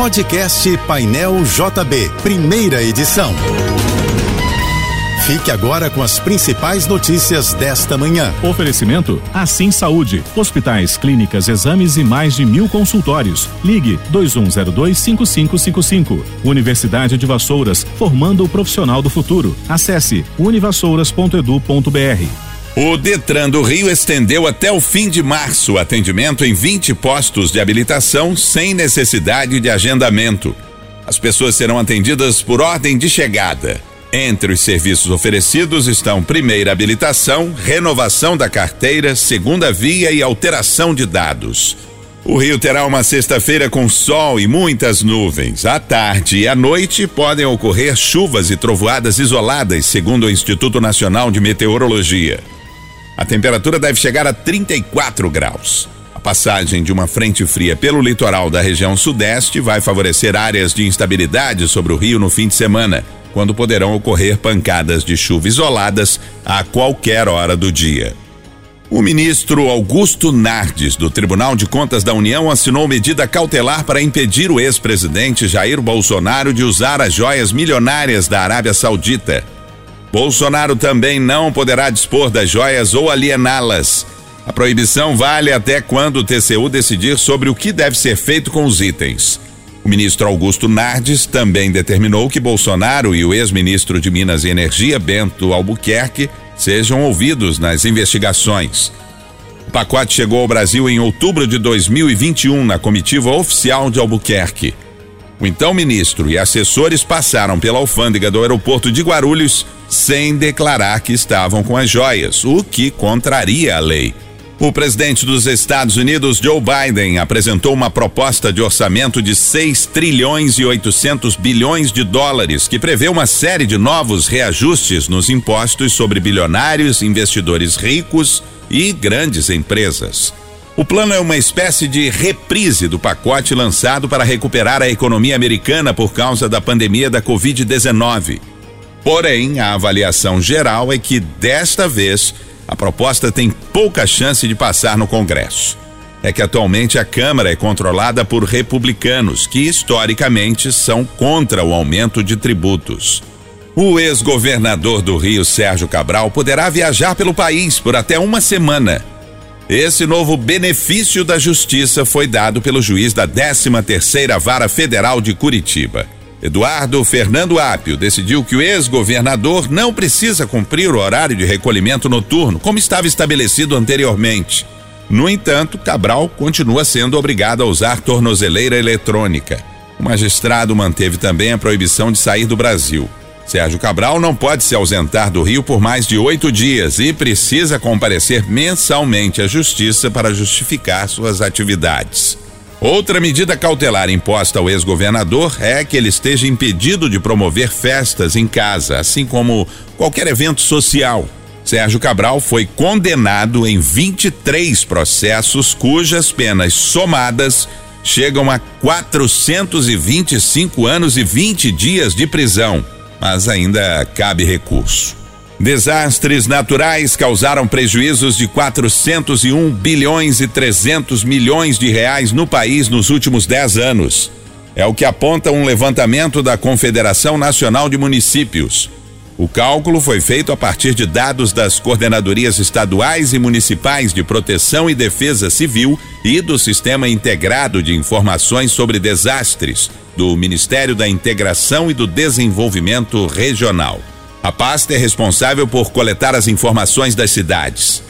Podcast Painel JB, primeira edição. Fique agora com as principais notícias desta manhã. Oferecimento Assim Saúde. Hospitais, clínicas, exames e mais de mil consultórios. Ligue 2102-5555. Universidade de Vassouras, formando o profissional do futuro. Acesse univassouras.edu.br. O Detran do Rio estendeu até o fim de março o atendimento em 20 postos de habilitação sem necessidade de agendamento. As pessoas serão atendidas por ordem de chegada. Entre os serviços oferecidos estão primeira habilitação, renovação da carteira, segunda via e alteração de dados. O Rio terá uma sexta-feira com sol e muitas nuvens. À tarde e à noite podem ocorrer chuvas e trovoadas isoladas, segundo o Instituto Nacional de Meteorologia. A temperatura deve chegar a 34 graus. A passagem de uma frente fria pelo litoral da região sudeste vai favorecer áreas de instabilidade sobre o Rio no fim de semana quando poderão ocorrer pancadas de chuva isoladas a qualquer hora do dia. O ministro Augusto Nardes, do Tribunal de Contas da União, assinou medida cautelar para impedir o ex-presidente Jair Bolsonaro de usar as joias milionárias da Arábia Saudita. Bolsonaro também não poderá dispor das joias ou aliená-las. A proibição vale até quando o TCU decidir sobre o que deve ser feito com os itens. O ministro Augusto Nardes também determinou que Bolsonaro e o ex-ministro de Minas e Energia, Bento Albuquerque, sejam ouvidos nas investigações. O pacote chegou ao Brasil em outubro de 2021 na comitiva oficial de Albuquerque. O então ministro e assessores passaram pela alfândega do aeroporto de Guarulhos sem declarar que estavam com as joias, o que contraria a lei. O presidente dos Estados Unidos, Joe Biden, apresentou uma proposta de orçamento de 6 trilhões e 800 bilhões de dólares, que prevê uma série de novos reajustes nos impostos sobre bilionários, investidores ricos e grandes empresas. O plano é uma espécie de reprise do pacote lançado para recuperar a economia americana por causa da pandemia da Covid-19. Porém, a avaliação geral é que desta vez a proposta tem pouca chance de passar no Congresso. É que atualmente a Câmara é controlada por republicanos, que historicamente são contra o aumento de tributos. O ex-governador do Rio, Sérgio Cabral, poderá viajar pelo país por até uma semana. Esse novo benefício da justiça foi dado pelo juiz da 13ª Vara Federal de Curitiba. Eduardo Fernando Apio decidiu que o ex-governador não precisa cumprir o horário de recolhimento noturno, como estava estabelecido anteriormente. No entanto, Cabral continua sendo obrigado a usar tornozeleira eletrônica. O magistrado manteve também a proibição de sair do Brasil. Sérgio Cabral não pode se ausentar do Rio por mais de oito dias e precisa comparecer mensalmente à Justiça para justificar suas atividades. Outra medida cautelar imposta ao ex-governador é que ele esteja impedido de promover festas em casa, assim como qualquer evento social. Sérgio Cabral foi condenado em 23 processos cujas penas somadas chegam a 425 anos e 20 dias de prisão, mas ainda cabe recurso. Desastres naturais causaram prejuízos de 401 bilhões e 300 milhões de reais no país nos últimos 10 anos. É o que aponta um levantamento da Confederação Nacional de Municípios. O cálculo foi feito a partir de dados das coordenadorias estaduais e municipais de proteção e defesa civil e do Sistema Integrado de Informações sobre Desastres, do Ministério da Integração e do Desenvolvimento Regional. A pasta é responsável por coletar as informações das cidades.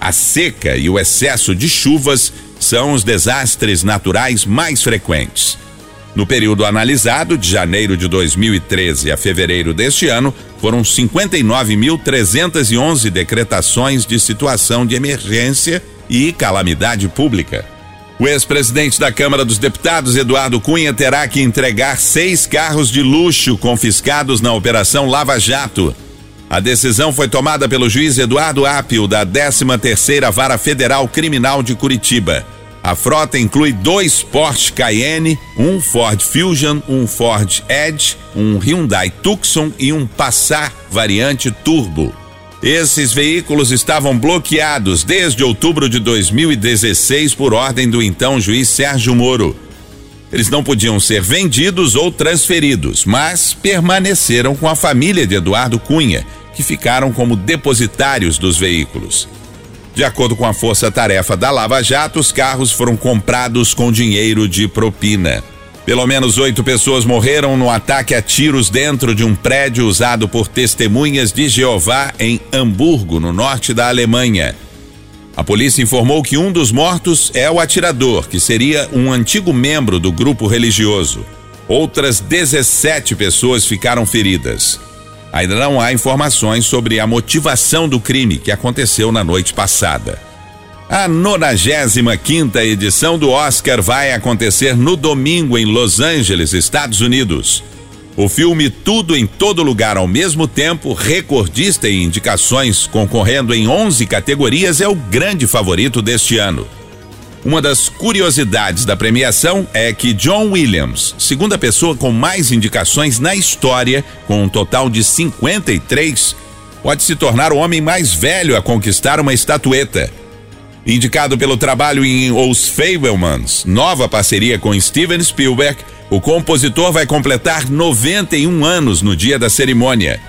A seca e o excesso de chuvas são os desastres naturais mais frequentes. No período analisado, de janeiro de 2013 a fevereiro deste ano, foram 59.311 decretações de situação de emergência e calamidade pública. O ex-presidente da Câmara dos Deputados, Eduardo Cunha, terá que entregar seis carros de luxo confiscados na Operação Lava Jato. A decisão foi tomada pelo juiz Eduardo Apio, da 13ª Vara Federal Criminal de Curitiba. A frota inclui dois Porsche Cayenne, um Ford Fusion, um Ford Edge, um Hyundai Tucson e um Passat variante Turbo. Esses veículos estavam bloqueados desde outubro de 2016 por ordem do então juiz Sérgio Moro. Eles não podiam ser vendidos ou transferidos, mas permaneceram com a família de Eduardo Cunha, que ficaram como depositários dos veículos. De acordo com a força-tarefa da Lava Jato, os carros foram comprados com dinheiro de propina. Pelo menos oito pessoas morreram no ataque a tiros dentro de um prédio usado por testemunhas de Jeová em Hamburgo, no norte da Alemanha. A polícia informou que um dos mortos é o atirador, que seria um antigo membro do grupo religioso. Outras 17 pessoas ficaram feridas. Ainda não há informações sobre a motivação do crime que aconteceu na noite passada. A 95 edição do Oscar vai acontecer no domingo em Los Angeles, Estados Unidos. O filme Tudo em Todo Lugar ao mesmo tempo, recordista em indicações, concorrendo em 11 categorias, é o grande favorito deste ano. Uma das curiosidades da premiação é que John Williams, segunda pessoa com mais indicações na história, com um total de 53, pode se tornar o homem mais velho a conquistar uma estatueta. Indicado pelo trabalho em Os Fablemans, nova parceria com Steven Spielberg, o compositor vai completar 91 anos no dia da cerimônia.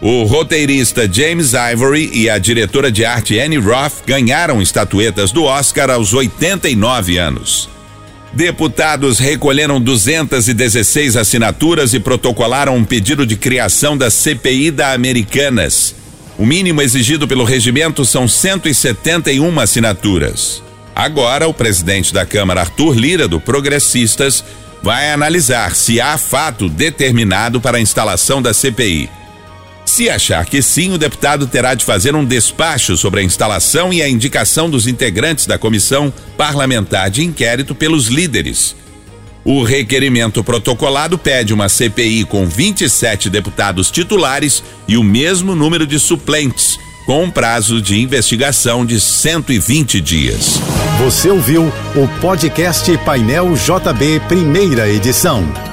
O roteirista James Ivory e a diretora de arte Annie Roth ganharam estatuetas do Oscar aos 89 anos. Deputados recolheram 216 assinaturas e protocolaram um pedido de criação da CPI da Americanas. O mínimo exigido pelo regimento são 171 assinaturas. Agora, o presidente da Câmara, Arthur Lira, do Progressistas, vai analisar se há fato determinado para a instalação da CPI. Se achar que sim, o deputado terá de fazer um despacho sobre a instalação e a indicação dos integrantes da comissão parlamentar de inquérito pelos líderes. O requerimento protocolado pede uma CPI com 27 deputados titulares e o mesmo número de suplentes, com um prazo de investigação de 120 dias. Você ouviu o podcast Painel JB, primeira edição.